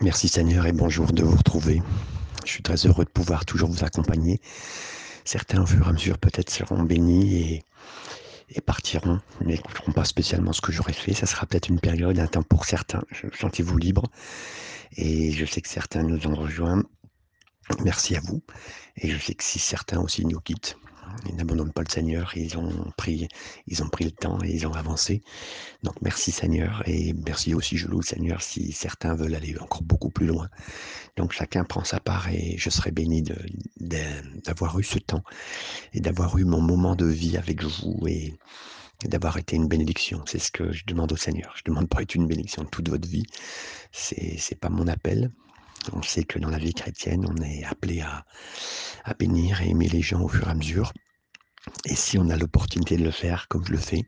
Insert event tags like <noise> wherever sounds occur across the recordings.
Merci Seigneur et bonjour de vous retrouver. Je suis très heureux de pouvoir toujours vous accompagner. Certains, au fur et à mesure, peut-être seront bénis et, et partiront, n'écouteront pas spécialement ce que j'aurais fait. Ça sera peut-être une période, un temps pour certains. Sentez-vous libre? Et je sais que certains nous ont rejoints. Merci à vous. Et je sais que si certains aussi nous quittent, ils n'abandonnent pas le Seigneur, ils ont pris, ils ont pris le temps et ils ont avancé. Donc merci Seigneur et merci aussi, je loue le Seigneur si certains veulent aller encore beaucoup plus loin. Donc chacun prend sa part et je serai béni d'avoir eu ce temps et d'avoir eu mon moment de vie avec vous et d'avoir été une bénédiction. C'est ce que je demande au Seigneur. Je ne demande pas être une bénédiction toute votre vie. C'est n'est pas mon appel. On sait que dans la vie chrétienne, on est appelé à, à bénir et aimer les gens au fur et à mesure. Et si on a l'opportunité de le faire, comme je le fais,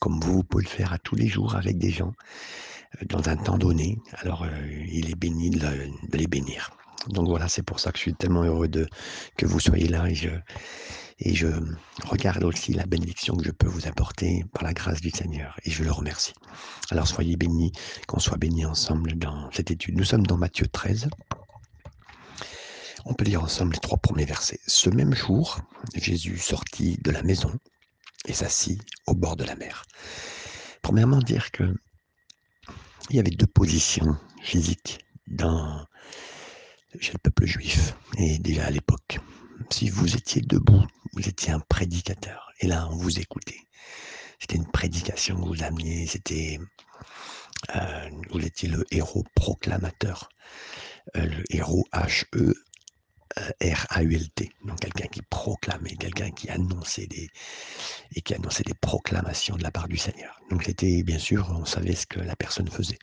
comme vous, pouvez le faire à tous les jours avec des gens, euh, dans un temps donné, alors euh, il est béni de, les bénir. Donc voilà, c'est pour ça que je suis tellement heureux que vous soyez là et je regarde aussi la bénédiction que je peux vous apporter par la grâce du Seigneur et je le remercie. Alors soyez bénis, qu'on soit bénis ensemble dans cette étude. Nous sommes dans Matthieu 13. On peut lire ensemble les trois premiers versets. Ce même jour, Jésus sortit de la maison et s'assit au bord de la mer. Premièrement, dire que il y avait deux positions physiques dans, chez le peuple juif, et déjà à l'époque. Si vous étiez debout, vous étiez un prédicateur. Et là, on vous écoutait. C'était une prédication que vous ameniez, c'était, euh, vous étiez le héros proclamateur, euh, le héros H-E R-A-U-L-T, donc quelqu'un qui proclamait, quelqu'un qui annonçait des et qui annonçait des proclamations de la part du Seigneur. Donc c'était bien sûr, on savait ce que la personne faisait.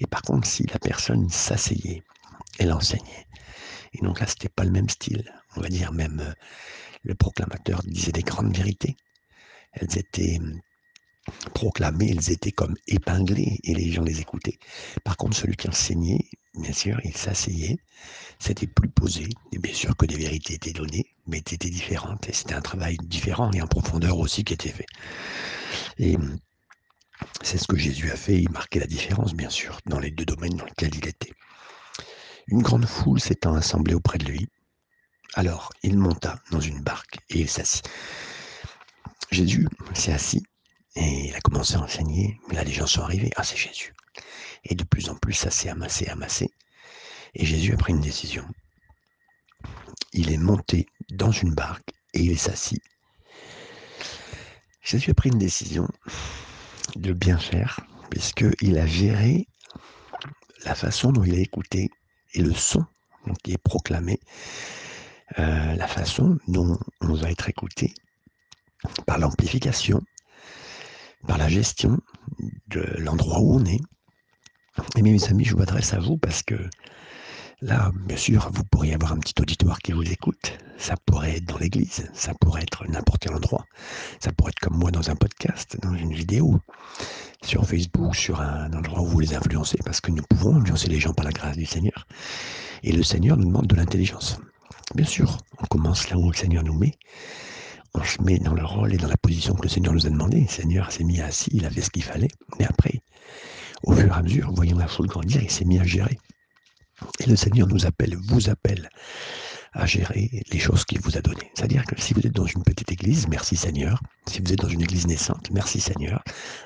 Et par contre, si la personne s'asseyait, elle enseignait. Et donc là, c'était pas le même style. On va dire même euh, le proclamateur disait des grandes vérités. Elles étaient hum, proclamées, elles étaient comme épinglées et les gens les écoutaient. Par contre, celui qui enseignait, bien sûr, il s'asseyait, c'était plus posé, et bien sûr que des vérités étaient données, mais étaient différentes, et c'était un travail différent et en profondeur aussi qui était fait. Et c'est ce que Jésus a fait, il marquait la différence, bien sûr, dans les deux domaines dans lesquels il était. Une grande foule s'étant assemblée auprès de lui, alors il monta dans une barque et il s'assit. Jésus s'est assis et il a commencé à enseigner. Là, les gens sont arrivés. Ah, c'est Jésus. Et de plus en plus, ça s'est amassé, amassé. Et Jésus a pris une décision. Il est monté dans une barque et il s'assit. Jésus a pris une décision de bien faire, puisqu'il a géré la façon dont il a écouté et le son qui est proclamé, euh, la façon dont on va être écouté par l'amplification, par la gestion de l'endroit où on est, et mes amis, je m'adresse à vous parce que là, bien sûr, vous pourriez avoir un petit auditoire qui vous écoute. Ça pourrait être dans l'église, ça pourrait être n'importe quel endroit. Ça pourrait être comme moi dans un podcast, dans une vidéo, sur Facebook, sur un endroit où vous les influencez, parce que nous pouvons influencer les gens par la grâce du Seigneur. Et le Seigneur nous demande de l'intelligence. Bien sûr, on commence là où le Seigneur nous met. On se met dans le rôle et dans la position que le Seigneur nous a demandé. Le Seigneur s'est mis assis, il a fait ce qu'il fallait. Mais après, au fur et à mesure, voyant la foule grandir, il s'est mis à gérer. Et le Seigneur nous appelle, vous appelle à gérer les choses qu'il vous a données. C'est-à-dire que si vous êtes dans une petite église, merci Seigneur. Si vous êtes dans une église naissante, merci Seigneur.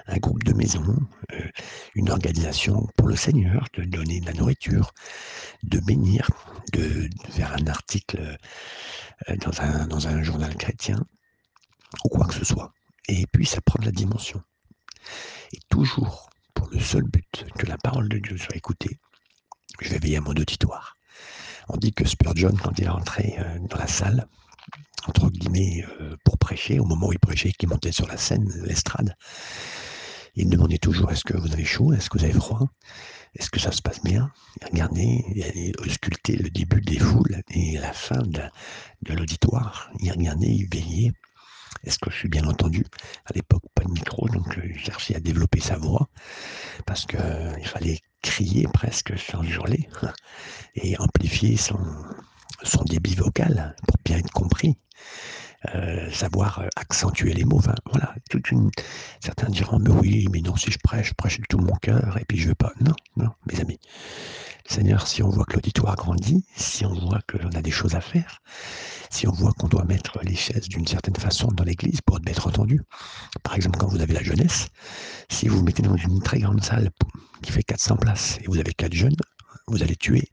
Un groupe de maisons, euh, une organisation pour le Seigneur, de donner de la nourriture, de bénir, de, faire un article euh, dans un journal chrétien, ou quoi que ce soit. Et puis ça prend de la dimension. Et toujours le seul but que la parole de Dieu soit écoutée, je vais veiller à mon auditoire. On dit que Spurgeon, quand il est entré euh, dans la salle, entre guillemets, euh, pour prêcher, au moment où il prêchait, qu'il montait sur la scène, l'estrade, il demandait toujours est-ce que vous avez chaud, est-ce que vous avez froid, est-ce que ça se passe bien? Il regardait, il ausculter le début des foules et la fin de l'auditoire. Il regardait, il veillait est-ce que je suis bien entendu À l'époque, pas de micro, donc euh, il cherchait à développer sa voix parce qu'il euh, fallait crier presque sans hurler <laughs> et amplifier son, son débit vocal pour bien être compris. Euh, savoir accentuer les mots. Voilà. Certains diront, mais oui, mais non, si je prêche, je prêche de tout mon cœur, et puis je veux pas. Non, non, mes amis. Seigneur, si on voit que l'auditoire grandit, si on voit que l'on a des choses à faire, si on voit qu'on doit mettre les chaises d'une certaine façon dans l'église pour être entendu, par exemple quand vous avez la jeunesse, si vous mettez dans une très grande salle qui fait 400 places et vous avez quatre jeunes, vous allez tuer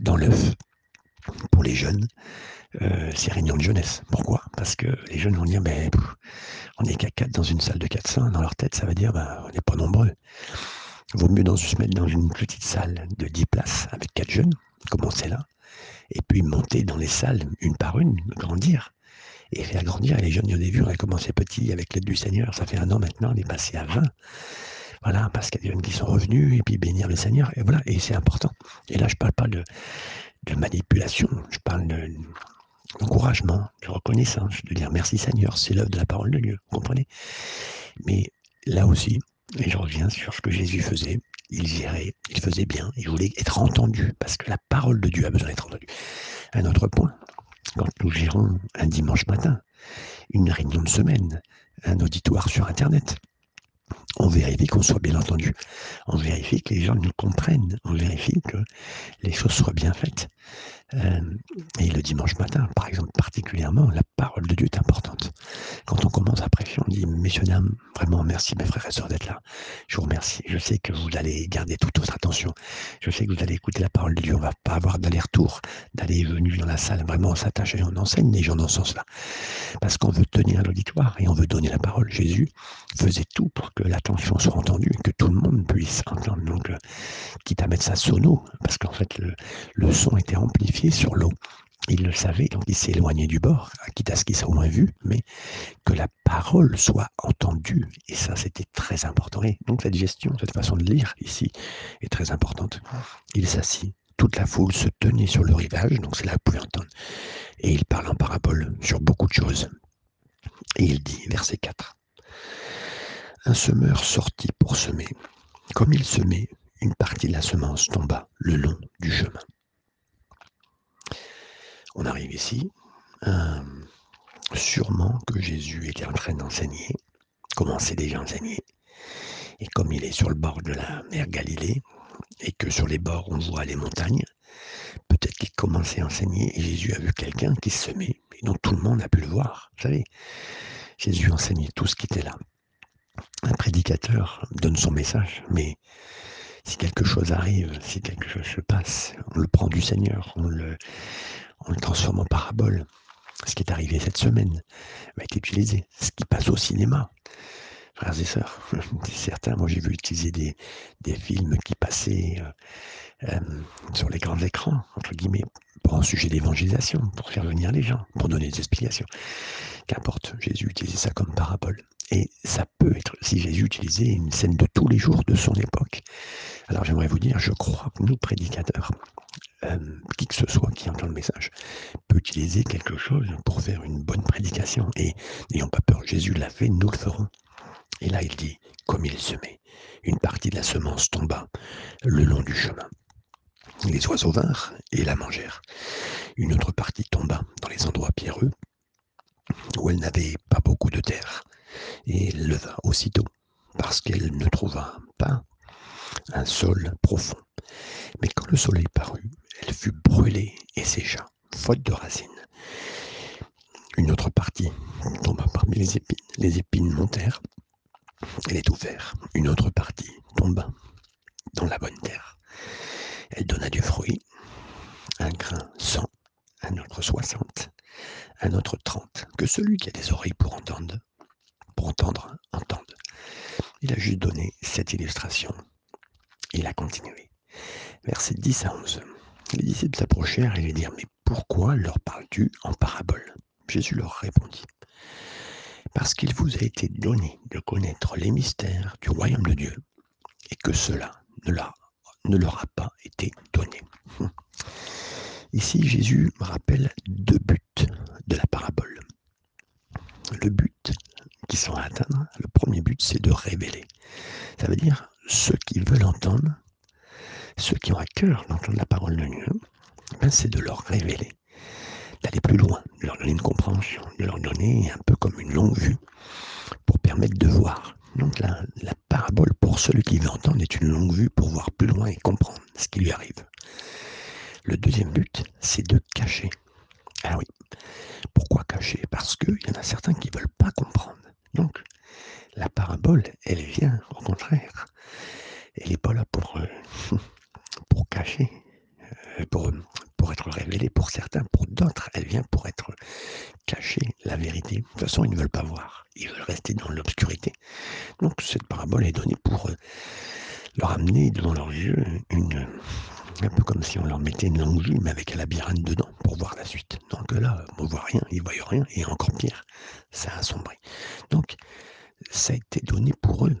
dans l'œuf pour les jeunes euh, ces réunions de jeunesse. Pourquoi? Parce que les jeunes vont dire, ben, on n'est qu'à 4 dans une salle de 400, dans leur tête, ça veut dire, ben, on n'est pas nombreux. Vaut mieux dans, se mettre dans une petite salle de 10 places avec 4 jeunes, commencer là, et puis monter dans les salles une par une, grandir, et faire grandir. Et les jeunes, il y en a vu, on a commencé petit avec l'aide du Seigneur, ça fait un an maintenant, on est passé à 20. Voilà, parce qu'il y a des jeunes qui sont revenus, et puis bénir le Seigneur, et voilà, et c'est important. Et là, je ne parle pas de, de manipulation, je parle d'encouragement, de, reconnaissance, de dire merci Seigneur, c'est l'œuvre de la parole de Dieu, vous comprenez? Mais là aussi, et je reviens sur ce que Jésus faisait, il gérait, il faisait bien, il voulait être entendu, parce que la parole de Dieu a besoin d'être entendue. Un autre point, quand nous gérons un dimanche matin, une réunion de semaine, un auditoire sur Internet, on vérifie qu'on soit bien entendu, on vérifie que les gens nous comprennent, on vérifie que les choses soient bien faites. Euh, et le dimanche matin, par exemple, particulièrement, la parole de Dieu est importante. Quand on commence à prêcher, on dit, messieurs, dames, vraiment, merci mes frères et sœurs d'être là. Je vous remercie. Je sais que vous allez garder toute votre attention. Je sais que vous allez écouter la parole de Dieu. On ne va pas avoir d'aller-retour, d'aller et venir dans la salle. Vraiment, on s'attache et on enseigne les gens dans ce sens-là. Parce qu'on veut tenir l'auditoire et on veut donner la parole. Jésus faisait tout pour que l'attention soit entendue, que tout le monde puisse entendre. Donc, euh, quitte à mettre ça sono, parce qu'en fait, le, son était amplifié sur l'eau. Il le savait, donc il s'est éloigné du bord, quitte à ce qu'il soit au moins vu, mais que la parole soit entendue. Et ça, c'était très important. Et donc cette gestion, cette façon de lire ici est très importante. Il s'assit. Toute la foule se tenait sur le rivage, donc c'est là que vous entendre. Et il parle en parabole sur beaucoup de choses. Et il dit, verset 4, Un semeur sortit pour semer. Comme il semait, une partie de la semence tomba le long du chemin. On arrive ici. Euh, sûrement que Jésus était en train d'enseigner, commençait déjà à enseigner. Et comme il est sur le bord de la mer Galilée, et que sur les bords on voit les montagnes, peut-être qu'il commençait à enseigner et Jésus a vu quelqu'un qui se met, et donc tout le monde a pu le voir. Vous savez, Jésus enseignait tout ce qui était là. Un prédicateur donne son message, mais si quelque chose arrive, si quelque chose se passe, on le prend du Seigneur, on le, transforme en parabole. Ce qui est arrivé cette semaine va être utilisé. Ce qui passe au cinéma. Frères et sœurs, <laughs> certains, moi j'ai vu utiliser des, des, films qui passaient euh, euh, sur les grands écrans, entre guillemets, pour un sujet d'évangélisation, pour faire venir les gens, pour donner des explications. Qu'importe, Jésus utilisait ça comme parabole. Et ça peut être, si Jésus utilisait une scène de tous les jours de son époque. Alors j'aimerais vous dire, je crois que nous, prédicateurs, euh, qui que ce soit qui entend le message, peut utiliser quelque chose pour faire une bonne prédication. Et n'ayons pas peur, Jésus l'a fait, nous le ferons. Et là, il dit, comme il semait, une partie de la semence tomba le long du chemin. Les oiseaux vinrent et la mangèrent. Une autre partie tomba dans les endroits pierreux, où elle n'avait pas beaucoup de terre et leva aussitôt, parce qu'elle ne trouva pas un sol profond. Mais quand le soleil parut, elle fut brûlée et sécha, faute de racines. Une autre partie tomba parmi les épines. Les épines montèrent. Elle est ouverte. Une autre partie tomba dans la bonne terre. Elle donna du fruit. Un grain cent, un autre soixante, un autre trente. Que celui qui a des oreilles pour entendre entendre, entendre. Il a juste donné cette illustration. Il a continué. Verset 10 à 11. Les disciples s'approchèrent et lui dirent Mais pourquoi leur parles-tu en parabole? Jésus leur répondit Parce qu'il vous a été donné de connaître les mystères du royaume de Dieu et que cela ne ne leur a pas été donné. <laughs> Ici, Jésus rappelle deux buts de la parabole. Le but qui sont à atteindre, le premier but, c'est de révéler. Ça veut dire ceux qui veulent entendre, ceux qui ont à cœur d'entendre la parole de Dieu, ben c'est de leur révéler, d'aller plus loin, de leur donner une compréhension, de leur donner un peu comme une longue vue pour permettre de voir. Donc la, la parabole pour celui qui veut entendre est une longue vue pour voir plus loin et comprendre ce qui lui arrive. Le deuxième but, c'est de cacher. Ah oui. Pourquoi cacher? Parce qu'il y en a certains qui ne veulent pas comprendre. Donc, la parabole, elle vient, au contraire. Elle n'est pas là pour, euh, <laughs> pour cacher, euh, pour, pour être révélée pour certains, pour d'autres, elle vient pour être cachée, la vérité. De toute façon, ils ne veulent pas voir. Ils veulent rester dans l'obscurité. Donc, cette parabole est donnée pour euh, leur amener devant leurs yeux une, un peu comme si on leur mettait une longue mais avec un labyrinthe dedans, pour voir la suite. Donc là, on ne voit rien, ils ne voient rien, et encore pire, ça a assombri. Donc, ça a été donné pour eux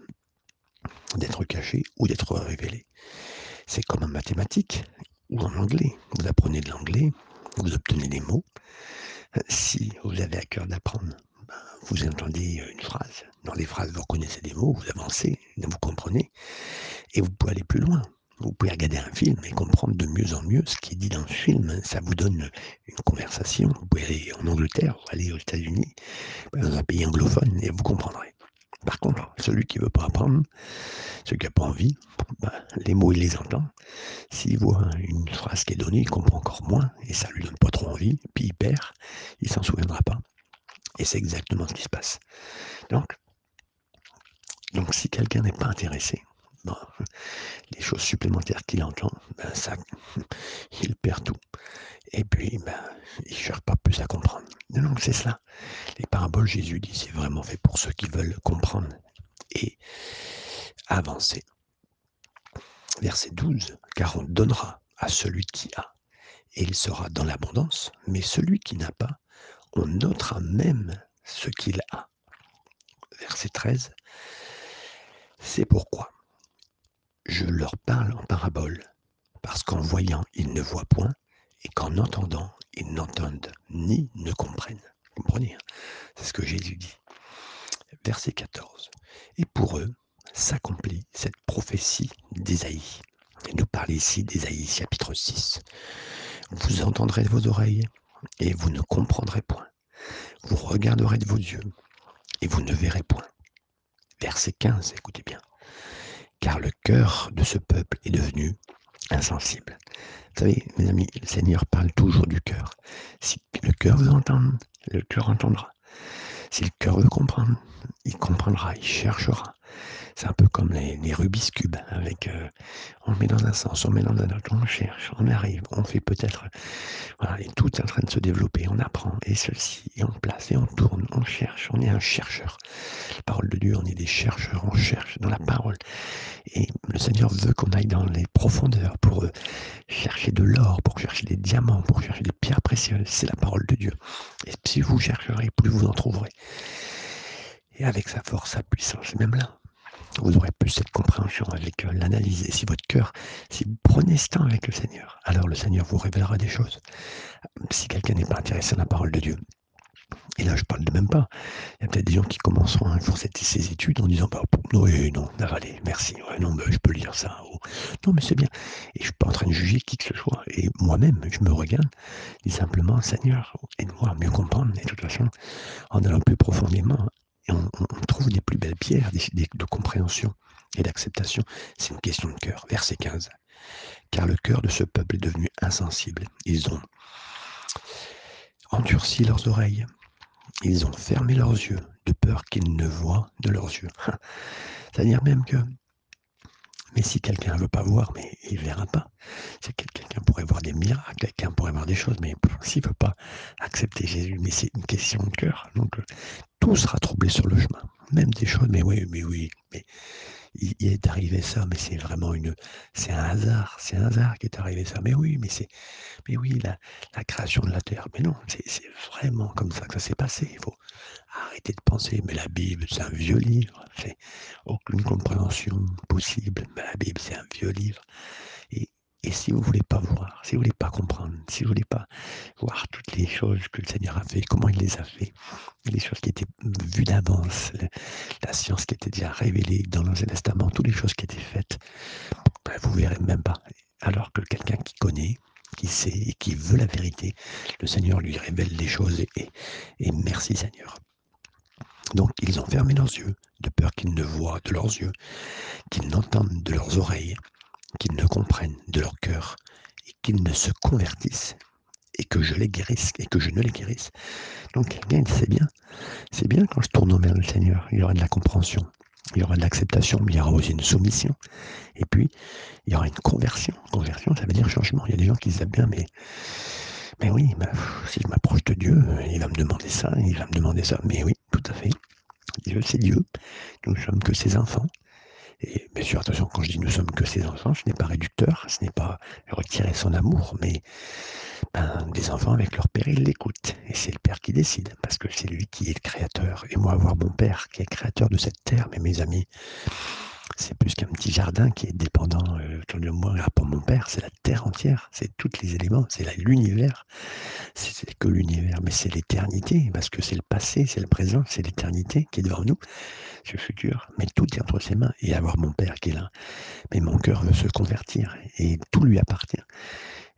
d'être caché ou d'être révélé. C'est comme en mathématiques ou en anglais. Vous apprenez de l'anglais, vous obtenez des mots. Si vous avez à cœur d'apprendre, ben, vous entendez une phrase. Dans les phrases, vous reconnaissez des mots, vous avancez, vous comprenez, et vous pouvez aller plus loin. Vous pouvez regarder un film et comprendre de mieux en mieux ce qui est dit dans le film. Ça vous donne une conversation. Vous pouvez aller en Angleterre, aller aux États-Unis, dans un pays anglophone, et vous comprendrez. Par contre, celui qui ne veut pas apprendre, celui qui n'a pas envie, bah, les mots, il les entend. S'il voit une phrase qui est donnée, il comprend encore moins, et ça lui donne pas trop envie, puis il perd, il s'en souviendra pas. Et c'est exactement ce qui se passe. Donc, donc si quelqu'un n'est pas intéressé, les choses supplémentaires qu'il entend, ben ça, il perd tout. Et puis, ben, il ne cherche pas plus à comprendre. Donc c'est cela. Les paraboles, Jésus dit, c'est vraiment fait pour ceux qui veulent comprendre et avancer. Verset 12, car on donnera à celui qui a, et il sera dans l'abondance, mais celui qui n'a pas, on ôtera même ce qu'il a. Verset 13, c'est pourquoi je leur parle en parabole, parce qu'en voyant, ils ne voient point, et qu'en entendant, ils n'entendent ni ne comprennent. Vous comprenez hein? C'est ce que Jésus dit. Verset 14. Et pour eux, s'accomplit cette prophétie d'Ésaïe. Il nous parle ici d'Ésaïe chapitre 6. Vous entendrez de vos oreilles, et vous ne comprendrez point. Vous regarderez de vos yeux, et vous ne verrez point. Verset 15, écoutez bien car le cœur de ce peuple est devenu insensible. Vous savez, mes amis, le Seigneur parle toujours du cœur. Si le cœur veut entendre, le cœur entendra. Si le cœur veut comprendre, il comprendra, il cherchera. C'est un peu comme les, les Rubik's Cube, avec euh, on le met dans un sens, on le met dans un autre, on cherche, on arrive, on fait peut-être, voilà, et tout est en train de se développer, on apprend, et ceci, et on place, et on tourne, on cherche, on est un chercheur. La parole de Dieu, on est des chercheurs, on cherche dans la parole. Et le Seigneur veut qu'on aille dans les profondeurs pour euh, chercher de l'or, pour chercher des diamants, pour chercher des pierres précieuses. C'est la parole de Dieu. Et si vous chercherez, plus vous en trouverez. Et avec sa force, sa puissance, même là, vous aurez plus cette compréhension avec euh, l'analyse. Et si votre cœur, si vous prenez ce temps avec le Seigneur, alors le Seigneur vous révélera des choses. Si quelqu'un n'est pas intéressé à la parole de Dieu, et là, je parle de même pas. Il y a peut-être des gens qui commenceront un jour ces études en disant bah, Oui, non, allez, merci, non, mais je peux lire ça. non, mais c'est bien. Et je ne suis pas en train de juger qui que ce soit. Et moi-même, je me regarde, dis simplement Seigneur, aide-moi à mieux comprendre. Et de toute façon, en allant plus profondément, on, trouve des plus belles pierres de compréhension et d'acceptation. C'est une question de cœur. Verset 15. Car le cœur de ce peuple est devenu insensible. Ils ont endurci leurs oreilles. Ils ont fermé leurs yeux de peur qu'ils ne voient de leurs yeux. <laughs> C'est-à-dire même que, mais si quelqu'un ne veut pas voir, mais il ne verra pas. C'est quelqu'un pourrait voir des miracles, quelqu'un pourrait voir des choses, mais s'il ne veut pas accepter Jésus, mais c'est une question de cœur. Donc tout sera troublé sur le chemin. Même des choses, mais oui, mais oui, il, est arrivé ça, mais c'est vraiment une, c'est un hasard, c'est un hasard qui est arrivé ça. Mais oui, mais c'est, mais oui, la, création de la terre. Mais non, c'est vraiment comme ça que ça s'est passé. Il faut arrêter de penser. Mais la Bible, c'est un vieux livre. C'est aucune compréhension possible. Mais la Bible, c'est un vieux livre. Et si vous ne voulez pas voir, si vous ne voulez pas comprendre, si vous ne voulez pas voir toutes les choses que le Seigneur a fait, comment il les a fait, les choses qui étaient vues d'avance, la science qui était déjà révélée dans l'Ancien Testament, toutes les choses qui étaient faites, ben, vous ne verrez même pas. Alors que quelqu'un qui connaît, qui sait et qui veut la vérité, le Seigneur lui révèle les choses et merci Seigneur. Donc ils ont fermé leurs yeux, de peur qu'ils ne voient de leurs yeux, qu'ils n'entendent de leurs oreilles, qu'ils ne comprennent de leur cœur et qu'ils ne se convertissent et que je les guérisse et que je ne les guérisse. Donc quelqu'un bien, c'est bien quand je tourne vers le Seigneur, il y aura de la compréhension, il y aura de l'acceptation, mais il y aura aussi une soumission. Et puis, il y aura une conversion. Conversion, ça veut dire changement. Il y a des gens qui disent bien, mais, mais oui, si je m'approche de Dieu, il va me demander ça, il va me demander ça. Mais oui, tout à fait. Dieu, c'est Dieu. Nous ne sommes que ses enfants. Et bien sûr, attention, quand je dis nous sommes que ses enfants, ce n'est pas réducteur, ce n'est pas retirer son amour, mais ben, des enfants avec leur père, ils l'écoutent. Et c'est le père qui décide, parce que c'est lui qui est le créateur. Et moi, avoir mon père qui est créateur de cette terre, mais mes amis, c'est plus qu'un petit jardin qui est dépendant euh, de moi. Pour mon père, c'est la terre entière, c'est tous les éléments, c'est l'univers. C'est que l'univers, mais c'est l'éternité, parce que c'est le passé, c'est le présent, c'est l'éternité qui est devant nous, le futur. Mais tout est entre ses mains. Et avoir mon père qui est là. Mais mon cœur veut se convertir, et tout lui appartient.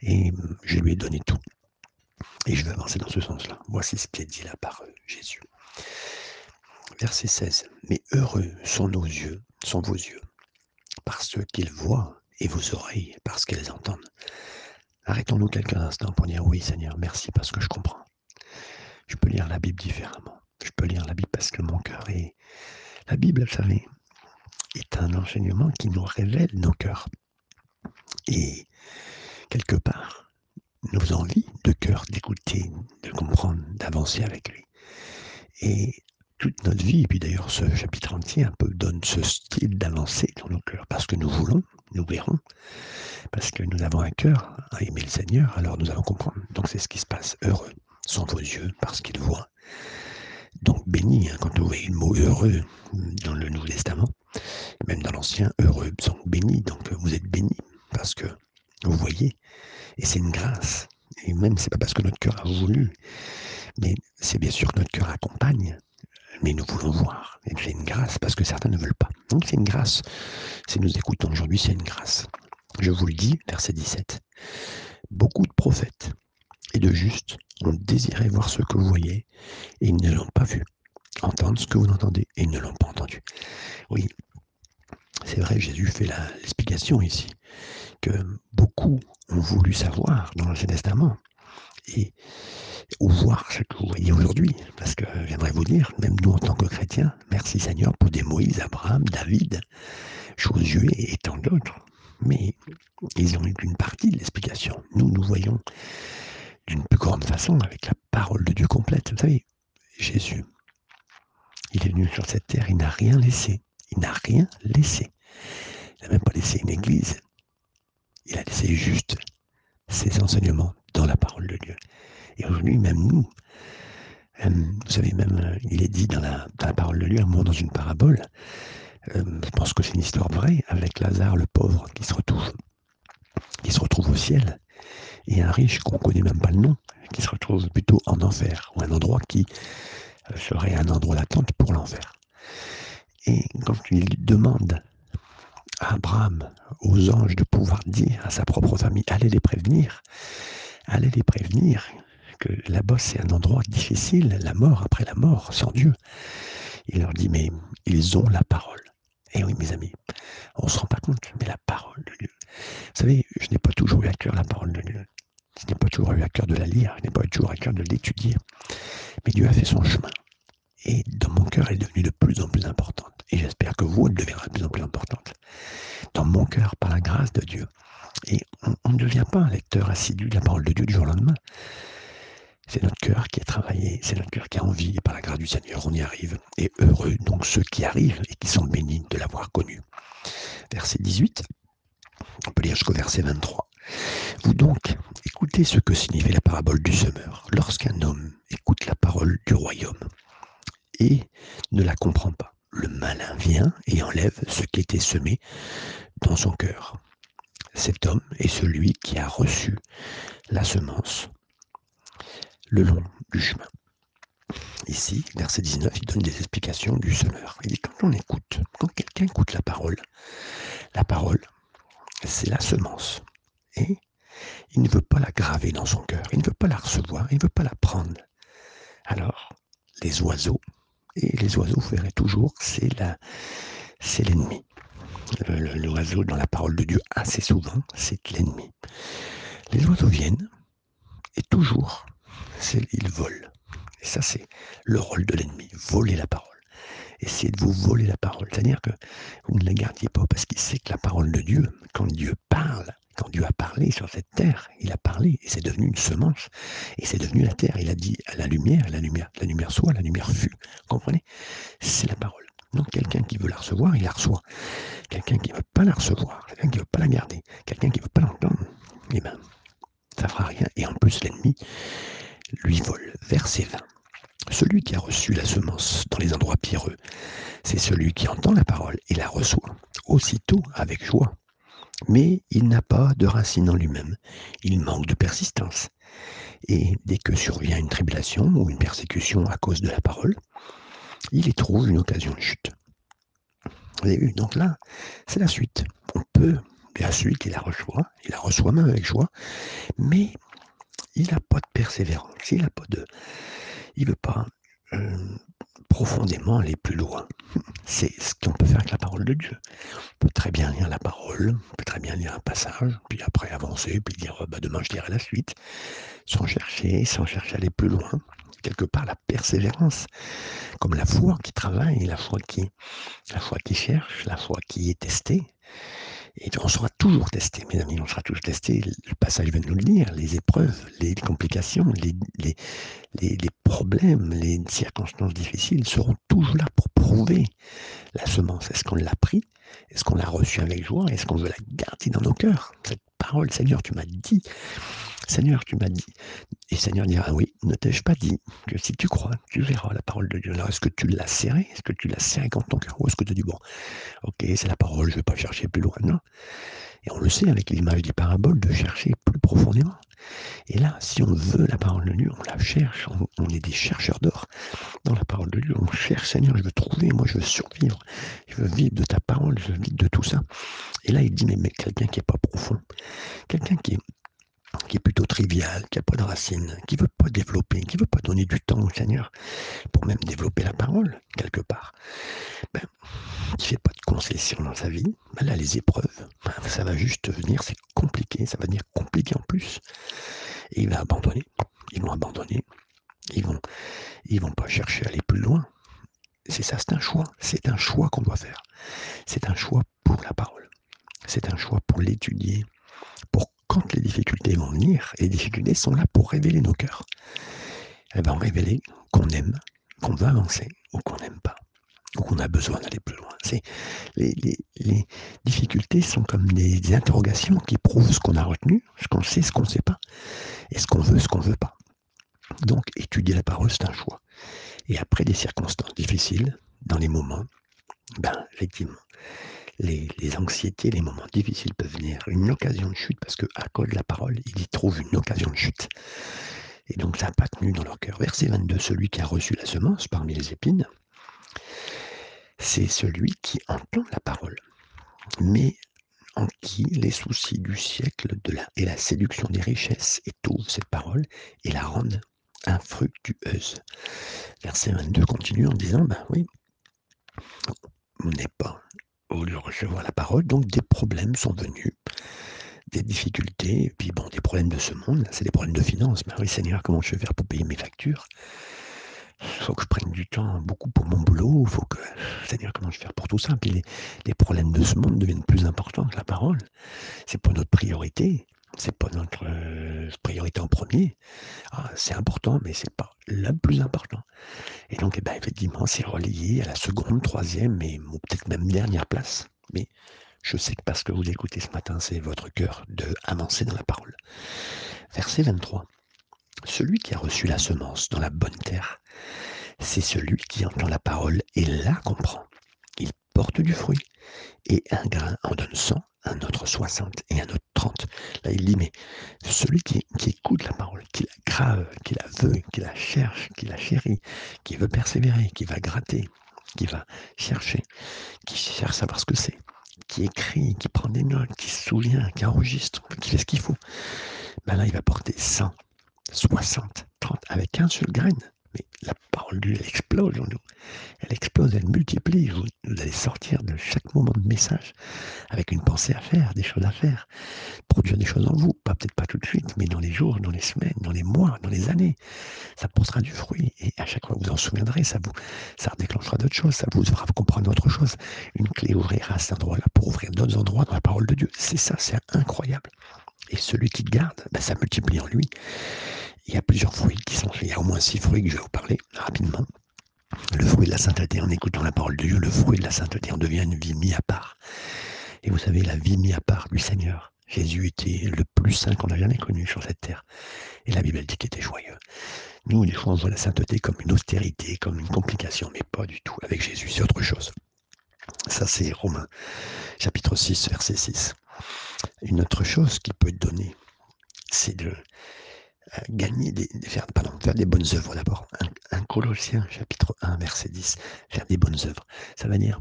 Et je lui ai donné tout. Et je vais avancer dans ce sens-là. Voici ce qui est dit là par euh, Jésus. Verset 16. Mais heureux sont nos yeux, sont vos yeux, parce qu'ils voient, et vos oreilles, parce qu'elles entendent. Arrêtons-nous quelques instants pour dire oui Seigneur, merci parce que je comprends. Je peux lire la Bible différemment. Je peux lire la Bible parce que mon cœur est... La Bible, vous savez, est un enseignement qui nous révèle nos cœurs. Et quelque part, nos envies de cœur d'écouter, de comprendre, d'avancer avec lui. Et toute notre vie, et puis d'ailleurs ce chapitre entier un peu donne ce style d'avancer dans nos cœurs, parce que nous voulons, nous verrons, parce que nous avons un cœur à aimer le Seigneur, alors nous allons comprendre. Donc c'est ce qui se passe. Heureux sont vos yeux parce qu'ils voient. Donc béni, hein, quand vous voyez le mot heureux dans le Nouveau Testament, même dans l'Ancien, heureux, sont bénis, donc vous êtes bénis parce que vous voyez, et c'est une grâce. Et même, c'est pas parce que notre cœur a voulu, mais c'est bien sûr que notre cœur accompagne, mais nous voulons voir. Et c'est une grâce parce que certains ne veulent pas. Donc c'est une grâce. Si nous écoutons aujourd'hui, c'est une grâce. Je vous le dis, verset 17. Beaucoup de prophètes et de justes ont désiré voir ce que vous voyez et ils ne l'ont pas vu. Entendre ce que vous entendez et ils ne l'ont pas entendu. Oui, c'est vrai, Jésus fait l'explication ici que beaucoup ont voulu savoir dans l'Ancien Testament et voir ce que vous voyez aujourd'hui. Parce que j'aimerais vous dire, même nous en tant que chrétiens, merci Seigneur pour des Moïse, Abraham, David, Josué et tant d'autres. Mais ils ont eu qu'une partie de l'explication. Nous, nous voyons d'une plus grande façon avec la parole de Dieu complète. Vous savez, Jésus, il est venu sur cette terre, il n'a rien laissé. Il n'a rien laissé. Il n'a même pas laissé une église. Il a laissé juste ses enseignements dans la parole de Dieu. Et aujourd'hui, même nous, euh, vous savez, même, euh, il est dit dans la, parole de Dieu, un mot dans une parabole, euh, je pense que c'est une histoire vraie, avec Lazare, le pauvre, qui se retrouve, qui se retrouve au ciel, et un riche qu'on ne connaît même pas le nom, qui se retrouve plutôt en enfer, ou un endroit qui serait un endroit d'attente pour l'enfer. Et quand il demande à Abraham, aux anges, de pouvoir dire à sa propre famille, allez les prévenir, allez les prévenir que là-bas c'est un endroit difficile, la mort après la mort, sans Dieu. Il leur dit, mais ils ont la parole. Eh oui, mes amis, on ne se rend pas compte, mais la parole de Dieu. Vous savez, je n'ai pas toujours eu à cœur la parole de Dieu. Je n'ai pas toujours eu à cœur de la lire, je n'ai pas toujours à cœur de l'étudier. Mais Dieu a fait son chemin et dans mon cœur, elle est devenue de plus en plus importante. Et j'espère que vous, elle deviendra de plus en plus importante. Dans mon cœur, par la grâce de Dieu. Et on, ne devient pas un lecteur assidu de la parole de Dieu du jour au lendemain. C'est notre cœur qui est travaillé, c'est notre cœur qui a envie, et par la grâce du Seigneur, on y arrive. Et heureux donc ceux qui arrivent et qui sont bénis de l'avoir connu. Verset 18, on peut lire jusqu'au verset 23. Vous donc, écoutez ce que signifie la parabole du semeur. Lorsqu'un homme écoute la parole du royaume et ne la comprend pas. Le malin vient et enlève ce qui était semé dans son cœur. Cet homme est celui qui a reçu la semence le long du chemin. Ici, verset 19, il donne des explications du semeur. Il dit quand on écoute, quand quelqu'un écoute la parole, la parole, c'est la semence. Et il ne veut pas la graver dans son cœur, il ne veut pas la recevoir, il ne veut pas la prendre. Alors, les oiseaux et les oiseaux, vous verrez toujours, c'est c'est l'ennemi. L'oiseau, dans la parole de Dieu, assez souvent, c'est l'ennemi. Les oiseaux viennent et toujours, ils volent. Et ça, c'est le rôle de l'ennemi, voler la parole. Essayer de vous voler la parole. C'est-à-dire que vous ne la gardiez pas parce qu'il sait que la parole de Dieu, quand Dieu parle, quand Dieu a parlé sur cette terre, il a parlé et c'est devenu une semence et c'est devenu la terre. Il a dit à la lumière, la lumière, la lumière soit, la lumière fut. Comprenez? C'est la parole. Donc quelqu'un qui veut la recevoir, il la reçoit. Quelqu'un qui ne veut pas la recevoir, quelqu'un qui ne veut pas la garder, quelqu'un qui ne veut pas l'entendre, eh bien, ça fera rien. Et en plus, l'ennemi lui vole. Verset 20. Celui qui a reçu la semence dans les endroits pierreux, c'est celui qui entend la parole et la reçoit, aussitôt avec joie. Mais il n'a pas de racine en lui-même, il manque de persistance. Et dès que survient une tribulation ou une persécution à cause de la parole, il y trouve une occasion de chute. Vous avez vu, donc là, c'est la suite. On peut, bien celui qui la reçoit, il la reçoit même avec joie, mais il n'a pas de persévérance, il n'a pas de. Il ne veut pas euh, profondément aller plus loin. C'est ce qu'on peut faire avec la parole de Dieu. On peut très bien lire la parole, on peut très bien lire un passage, puis après avancer, puis dire bah, demain je lirai la suite, sans chercher, sans chercher à aller plus loin. Quelque part la persévérance, comme la foi qui travaille, la foi qui, la foi qui cherche, la foi qui est testée. Et on sera toujours testé, mes amis, on sera toujours testé. Le passage vient de nous le dire, les épreuves, les complications, les, problèmes, les circonstances difficiles seront toujours là pour prouver la semence. Est-ce qu'on l'a pris? Est-ce qu'on l'a reçu avec joie? Est-ce qu'on veut la garder dans nos cœurs? Parole, Seigneur, tu m'as dit Seigneur, tu m'as dit. Et Seigneur dira, oui, ne t'ai-je pas dit que si tu crois, tu verras la parole de Dieu. Alors, est-ce que tu l'as serré? Est-ce que tu l'as serré contre ton cœur? Ou est-ce que tu dis, bon, ok, c'est la parole, je ne vais pas chercher plus loin. Et on le sait avec l'image des paraboles, de chercher plus profondément. Et là, si on veut la parole de Dieu, on la cherche, on, est des chercheurs d'or dans la parole de Dieu. On cherche, Seigneur, je veux trouver, moi je veux survivre, je veux vivre de ta parole, je veux vivre de tout ça. Et là, il dit, mais, mais quelqu'un qui n'est pas profond, quelqu'un qui est qui est plutôt trivial, qui n'a pas de racines, qui ne veut pas développer, qui ne veut pas donner du temps au Seigneur pour même développer la parole, quelque part, ben, qui ne fait pas de concession dans sa vie, ben là, les épreuves, ben, ça va juste venir, c'est compliqué, ça va venir compliqué en plus. Et il va abandonner, ils vont abandonner, ils vont, ils vont pas chercher à aller plus loin. C'est ça, c'est un choix, c'est un choix qu'on doit faire. C'est un choix pour la parole. C'est un choix pour l'étudier, pour quand les difficultés vont venir, et les difficultés sont là pour révéler nos cœurs. Elles vont révéler qu'on aime, qu'on veut avancer ou qu'on n'aime pas, ou qu'on a besoin d'aller plus loin. C'est, les, difficultés sont comme des, interrogations qui prouvent ce qu'on a retenu, ce qu'on sait, ce qu'on ne sait pas, et ce qu'on veut, ce qu'on ne veut pas. Donc, étudier la parole, c'est un choix. Et après des circonstances difficiles, dans les moments, ben, effectivement, les, anxiétés, les moments difficiles peuvent venir, une occasion de chute, parce que à cause de la parole, il y trouve une occasion de chute. Et donc ça n'a pas dans leur cœur. Verset 22, celui qui a reçu la semence parmi les épines, c'est celui qui entend la parole, mais en qui les soucis du siècle et la séduction des richesses étouffent cette parole et la rendent infructueuse. Verset 22 continue en disant, ben oui, on n'est pas au lieu de recevoir la parole, donc des problèmes sont venus, des difficultés, puis bon, des problèmes de ce monde, c'est des problèmes de finances. Mais oui, Seigneur, comment je vais faire pour payer mes factures? Il faut que je prenne du temps beaucoup pour mon boulot, il faut que, Seigneur, comment je vais faire pour tout ça? Puis les, problèmes de ce monde deviennent plus importants que la parole. C'est pas notre priorité, c'est pas notre euh, priorité en premier. Ah, c'est important, mais c'est pas le plus important. Et donc, eh ben, effectivement, c'est relié à la seconde, troisième et peut-être même dernière place. Mais je sais que parce que vous écoutez ce matin, c'est votre cœur de avancer dans la parole. Verset 23. Celui qui a reçu la semence dans la bonne terre, c'est celui qui entend la parole et la comprend. Il porte du fruit, et un grain en donne 100, un autre 60 et un autre 30. Là, il dit, mais celui qui, écoute la parole, qui la grave, qui la veut, qui la cherche, qui la chérit, qui veut persévérer, qui va gratter, qui va chercher, qui cherche à savoir ce que c'est, qui écrit, qui prend des notes, qui se souvient, qui enregistre, qui fait ce qu'il faut, ben là, il va porter 100, 60, 30, avec un seul grain. Mais la parole de Dieu, elle explose en nous. Elle explose, elle multiplie. Vous, allez sortir de chaque moment de message avec une pensée à faire, des choses à faire, produire des choses en vous. Pas peut-être pas tout de suite, mais dans les jours, dans les semaines, dans les mois, dans les années, ça portera du fruit. Et à chaque fois, vous en souviendrez, ça vous, ça déclenchera d'autres choses, ça vous fera comprendre autre chose. Une clé ouvrira à cet endroit-là pour ouvrir d'autres endroits dans la parole de Dieu. C'est ça, c'est incroyable. Et celui qui garde, ben, ça multiplie en lui. Il y a plusieurs fruits qui sont Il y a au moins six fruits que je vais vous parler rapidement. Le fruit de la sainteté, en écoutant la parole de Dieu, le fruit de la sainteté, on devient une vie mise à part. Et vous savez, la vie mise à part du Seigneur. Jésus était le plus saint qu'on a jamais connu sur cette terre. Et la Bible dit qu'il était joyeux. Nous, des fois, on voit la sainteté comme une austérité, comme une complication, mais pas du tout. Avec Jésus, c'est autre chose. Ça, c'est Romains, chapitre 6, verset 6. Une autre chose qui peut être donnée, c'est de gagner des, faire, pardon, faire des bonnes œuvres d'abord. Un, un, Colossien, chapitre 1, verset 10, faire des bonnes œuvres. Ça veut dire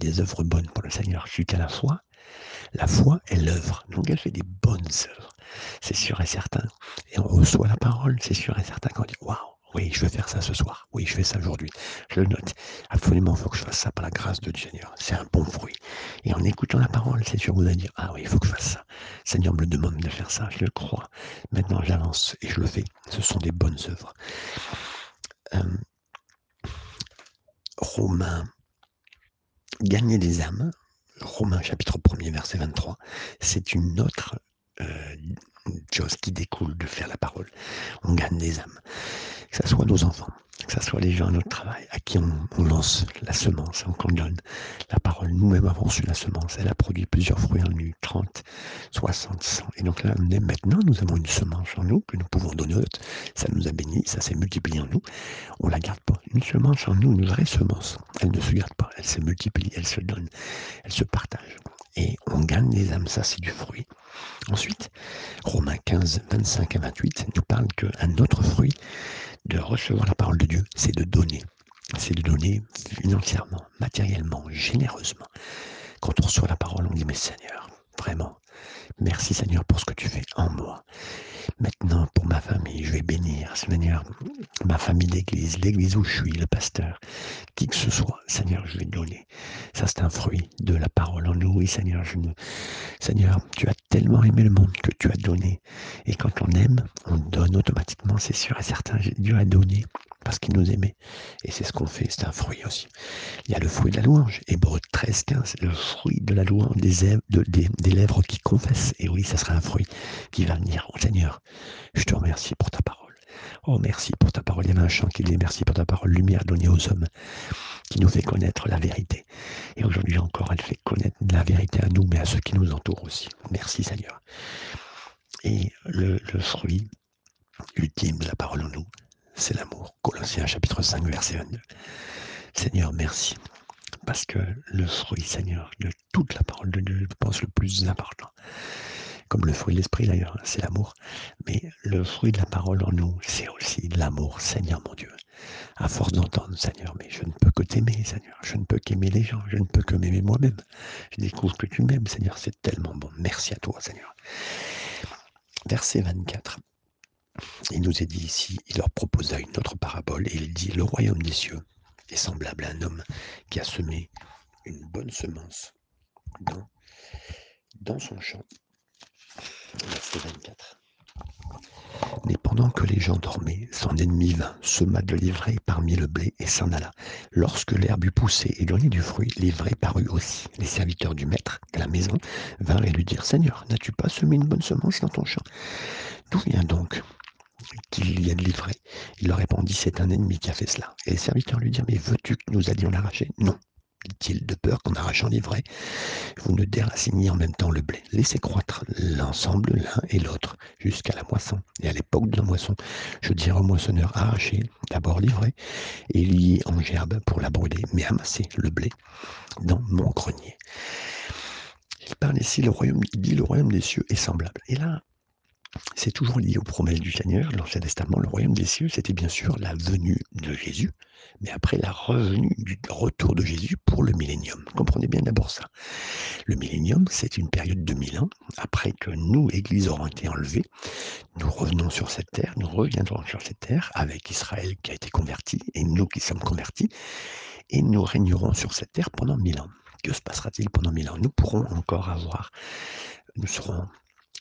des œuvres bonnes pour le Seigneur. Suite à la foi, la foi est l'œuvre. Donc elle fait des bonnes œuvres. C'est sûr et certain. Et on reçoit la parole, c'est sûr et certain qu'on dit Waouh, oui, je veux faire ça ce soir. Oui, je fais ça aujourd'hui. Je le note. Absolument, il faut que je fasse ça par la grâce de Dieu, Seigneur. C'est un bon fruit. Et en écoutant la parole, c'est sûr, vous allez dire, ah oui, il faut que je fasse ça. Seigneur me le demande de faire ça. Je le crois. Maintenant, j'avance et je le fais. Ce sont des bonnes œuvres. Euh, Romains, gagner des âmes. Romains chapitre 1er, verset 23. C'est une autre euh, chose qui découle de faire la parole. On gagne des âmes que ce soit nos enfants, que ce soit les gens à notre travail, à qui on, lance la semence, qu'on donne la parole. Nous-mêmes avons su la semence. Elle a produit plusieurs fruits en nous, 30, 60, 100. Et donc là, maintenant, nous avons une semence en nous que nous pouvons donner. Ça nous a béni, ça s'est multiplié en nous. On la garde pas. Une semence en nous, une vraie semence, elle ne se garde pas. Elle se multiplie, elle se donne, elle se partage et on gagne des âmes, ça c'est du fruit. Ensuite, Romains 15, 25 à 28 nous parle qu'un autre fruit de recevoir la parole de Dieu, c'est de donner. C'est de donner financièrement, matériellement, généreusement. Quand on reçoit la parole, on dit, mais Seigneur, vraiment, merci Seigneur pour ce que tu fais en moi. Maintenant, pour ma famille, je vais bénir, Seigneur, ma famille d'église, l'église où je suis, le pasteur, qui que ce soit, Seigneur, je vais donner. Ça, c'est un fruit de la parole en nous. Oui, Seigneur. Seigneur, tu as tellement aimé le monde que tu as donné. Et quand on aime, on donne automatiquement, c'est sûr et certain. Dieu a donné parce qu'il nous aimait. Et c'est ce qu'on fait, c'est un fruit aussi. Il y a le fruit de la louange, Hébreu 13, 15, le fruit de la louange des, lèvres qui confessent. Et oui, ça sera un fruit qui va venir. Oh Seigneur, je te remercie pour ta parole. Oh, merci pour ta parole. Il y avait un chant qui dit merci pour ta parole, lumière donnée aux hommes, qui nous fait connaître la vérité. Et aujourd'hui encore, elle fait connaître la vérité à nous, mais à ceux qui nous entourent aussi. Merci Seigneur. Et le, le fruit ultime de la parole en nous, c'est l'amour. Colossiens chapitre 5, verset 22. Seigneur, merci. Parce que le fruit, Seigneur, de toute la parole de Dieu, je pense le plus important, comme le fruit de l'esprit d'ailleurs, c'est l'amour. Mais le fruit de la parole en nous, c'est aussi l'amour, Seigneur mon Dieu. À force d'entendre, Seigneur, mais je ne peux que t'aimer, Seigneur. Je ne peux qu'aimer les gens. Je ne peux que m'aimer moi-même. Je découvre que tu m'aimes, Seigneur. C'est tellement bon. Merci à toi, Seigneur. Verset 24. Il nous est dit ici, il leur proposa une autre parabole et il dit, le royaume des cieux est semblable à un homme qui a semé une bonne semence dans, son champ. Verset 24. Mais pendant que les gens dormaient, son ennemi vint, sema de l'ivraie parmi le blé et s'en alla. Lorsque l'herbe eut poussé et donné du fruit, l'ivraie parut aussi. Les serviteurs du maître de la maison vinrent et lui dirent Seigneur, n'as-tu pas semé une bonne semence dans ton champ? D'où vient donc qu'il de l'ivraie Il leur répondit C'est un ennemi qui a fait cela. Et les serviteurs lui dirent Mais veux-tu que nous allions l'arracher? Non dit-il, de peur qu'en arrachant l'ivraie, vous ne déraciniez en même temps le blé. Laissez croître l'ensemble l'un et l'autre jusqu'à la moisson. Et à l'époque de la moisson, je dirai au moissonneur, arrachez d'abord l'ivraie et liez en gerbe pour la brûler, mais amassez le blé dans mon grenier. Il parle ici, le royaume, il dit le royaume des cieux est semblable. Et là, c'est toujours lié aux promesses du Seigneur. L'Ancien Testament, le royaume des cieux, c'était bien sûr la venue de Jésus, mais après la revenue du retour de Jésus pour le millénium. Comprenez bien d'abord ça. Le millénium, c'est une période de mille ans, après que nous, Église, aurons été enlevés. Nous revenons sur cette terre, nous reviendrons sur cette terre avec Israël qui a été converti et nous qui sommes convertis, et nous régnerons sur cette terre pendant mille ans. Que se passera-t-il pendant mille ans? Nous pourrons encore avoir, nous serons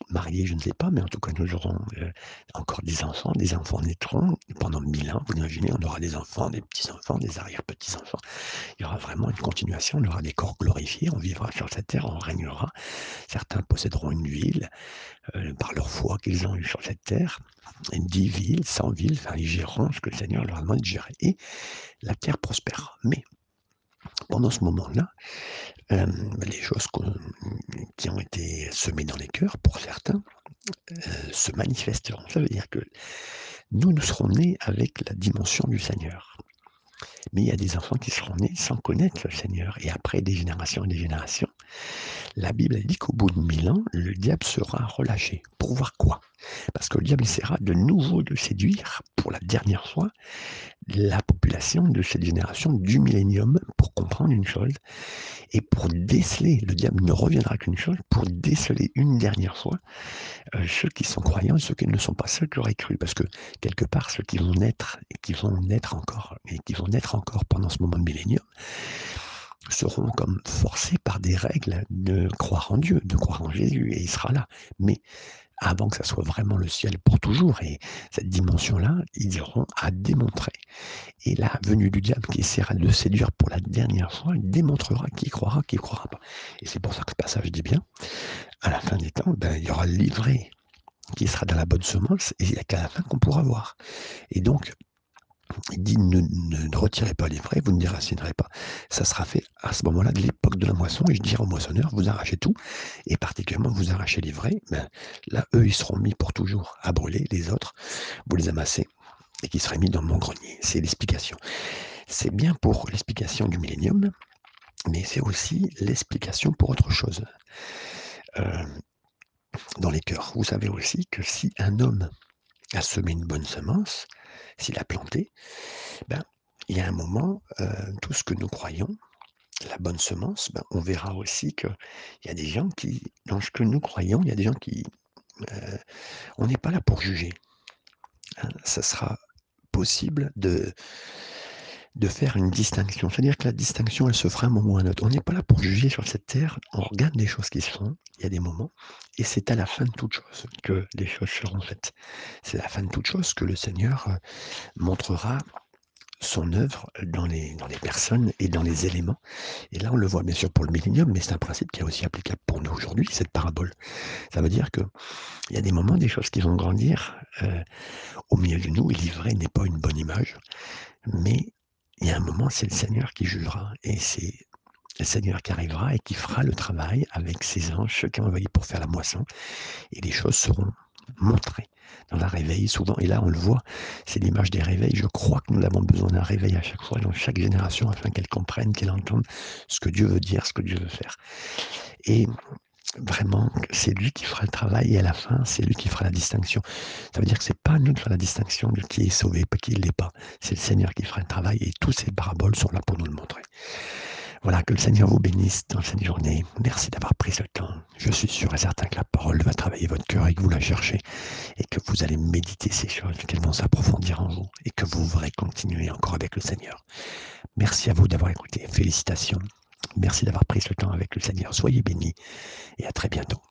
mariés, je ne sais pas, mais en tout cas, nous aurons euh, encore des enfants. Des enfants naîtront pendant mille ans. Vous imaginez, on aura des enfants, des petits-enfants, des arrière-petits-enfants. Il y aura vraiment une continuation. On aura des corps glorifiés. On vivra sur cette terre, on régnera. Certains posséderont une ville euh, par leur foi qu'ils ont eue sur cette terre. Dix villes, cent villes, enfin, ils géreront ce que le Seigneur leur a demandé de gérer. Et la terre prospère. Mais pendant ce moment-là, les choses qui ont été semées dans les cœurs, pour certains, euh, se manifesteront. Ça veut dire que nous, nous serons nés avec la dimension du Seigneur. Mais il y a des enfants qui seront nés sans connaître le Seigneur. Et après des générations et des générations, la Bible dit qu'au bout de mille ans, le diable sera relâché. Pour voir quoi? Parce que le diable essaiera de nouveau de séduire, pour la dernière fois, la population de cette génération du millénium pour comprendre une chose et pour déceler, le diable ne reviendra qu'une chose, pour déceler une dernière fois euh, ceux qui sont croyants et ceux qui ne sont pas, ceux qui auraient cru. Parce que quelque part, ceux qui vont naître et qui vont naître encore, et qui vont naître encore pendant ce moment de millénium, seront comme forcés par des règles de croire en Dieu, de croire en Jésus, et il sera là. Mais avant que ça soit vraiment le ciel pour toujours, et cette dimension-là, ils auront à démontrer. Et la venue du diable qui essaiera de séduire pour la dernière fois, il démontrera qui croira, qui croira pas. Et c'est pour ça que ce passage dit bien, à la fin des temps, ben, il y aura le livret qui sera dans la bonne semence, et il n'y a qu'à la fin qu'on pourra voir. Et donc, il dit ne, retirez pas les vrais, vous ne déracinerez pas. Ça sera fait à ce moment-là de l'époque de la moisson, et je dirais aux moissonneurs, vous arrachez tout, et particulièrement vous arrachez les vrais, ben, là, eux, ils seront mis pour toujours à brûler, les autres, vous les amassez, et qui seraient mis dans mon grenier. C'est l'explication. C'est bien pour l'explication du millénium, mais c'est aussi l'explication pour autre chose. Euh, dans les cœurs, vous savez aussi que si un homme a semé une bonne semence, s'il a planté, ben, il y a un moment, euh, tout ce que nous croyons, la bonne semence, ben, on verra aussi qu'il y a des gens qui, dans ce que nous croyons, il y a des gens qui... Euh, on n'est pas là pour juger. Hein. ça sera possible de, de faire une distinction. C'est-à-dire que la distinction, elle se fera un moment ou un autre. On n'est pas là pour juger sur cette terre, on regarde les choses qui se font, il y a des moments, et c'est à la fin de toute chose que les choses seront faites. C'est à la fin de toute chose que le Seigneur euh, montrera son œuvre dans les, dans les personnes et dans les éléments. Et là, on le voit bien sûr pour le millénium, mais c'est un principe qui est aussi applicable pour nous aujourd'hui, cette parabole. Ça veut dire qu'il y a des moments, des choses qui vont grandir euh, au milieu de nous, et l'ivraie n'est pas une bonne image, mais il y a un moment, c'est le Seigneur qui jugera. Et c'est le Seigneur qui arrivera et qui fera le travail avec ses anges, qui ont envoyé pour faire la moisson. Et les choses seront montrées dans un réveil souvent. Et là, on le voit, c'est l'image des réveils. Je crois que nous avons besoin d'un réveil à chaque fois, dans chaque génération, afin qu'elle comprenne, qu'elle entende ce que Dieu veut dire, ce que Dieu veut faire. Et vraiment, c'est lui qui fera le travail et à la fin, c'est lui qui fera la distinction. Ça veut dire que c'est pas nous de faire la distinction de qui est sauvé, pas qui ne l'est pas. C'est le Seigneur qui fera le travail et toutes ces paraboles sont là pour nous le montrer. Voilà, que le Seigneur vous bénisse dans cette journée. Merci d'avoir pris ce temps. Je suis sûr et certain que la parole va travailler votre cœur et que vous la cherchez et que vous allez méditer ces choses, qu'elles vont s'approfondir en vous et que vous voudrez continuer encore avec le Seigneur. Merci à vous d'avoir écouté. Félicitations. Merci d'avoir pris ce temps avec le Seigneur. Soyez bénis et à très bientôt.